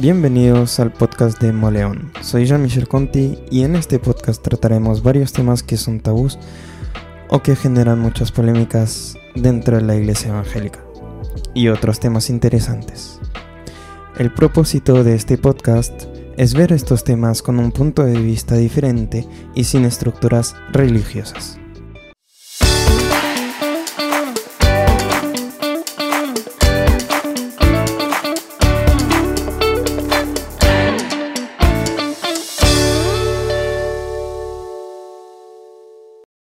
Bienvenidos al podcast de Moleón. Soy Jean-Michel Conti y en este podcast trataremos varios temas que son tabús o que generan muchas polémicas dentro de la iglesia evangélica y otros temas interesantes. El propósito de este podcast es ver estos temas con un punto de vista diferente y sin estructuras religiosas.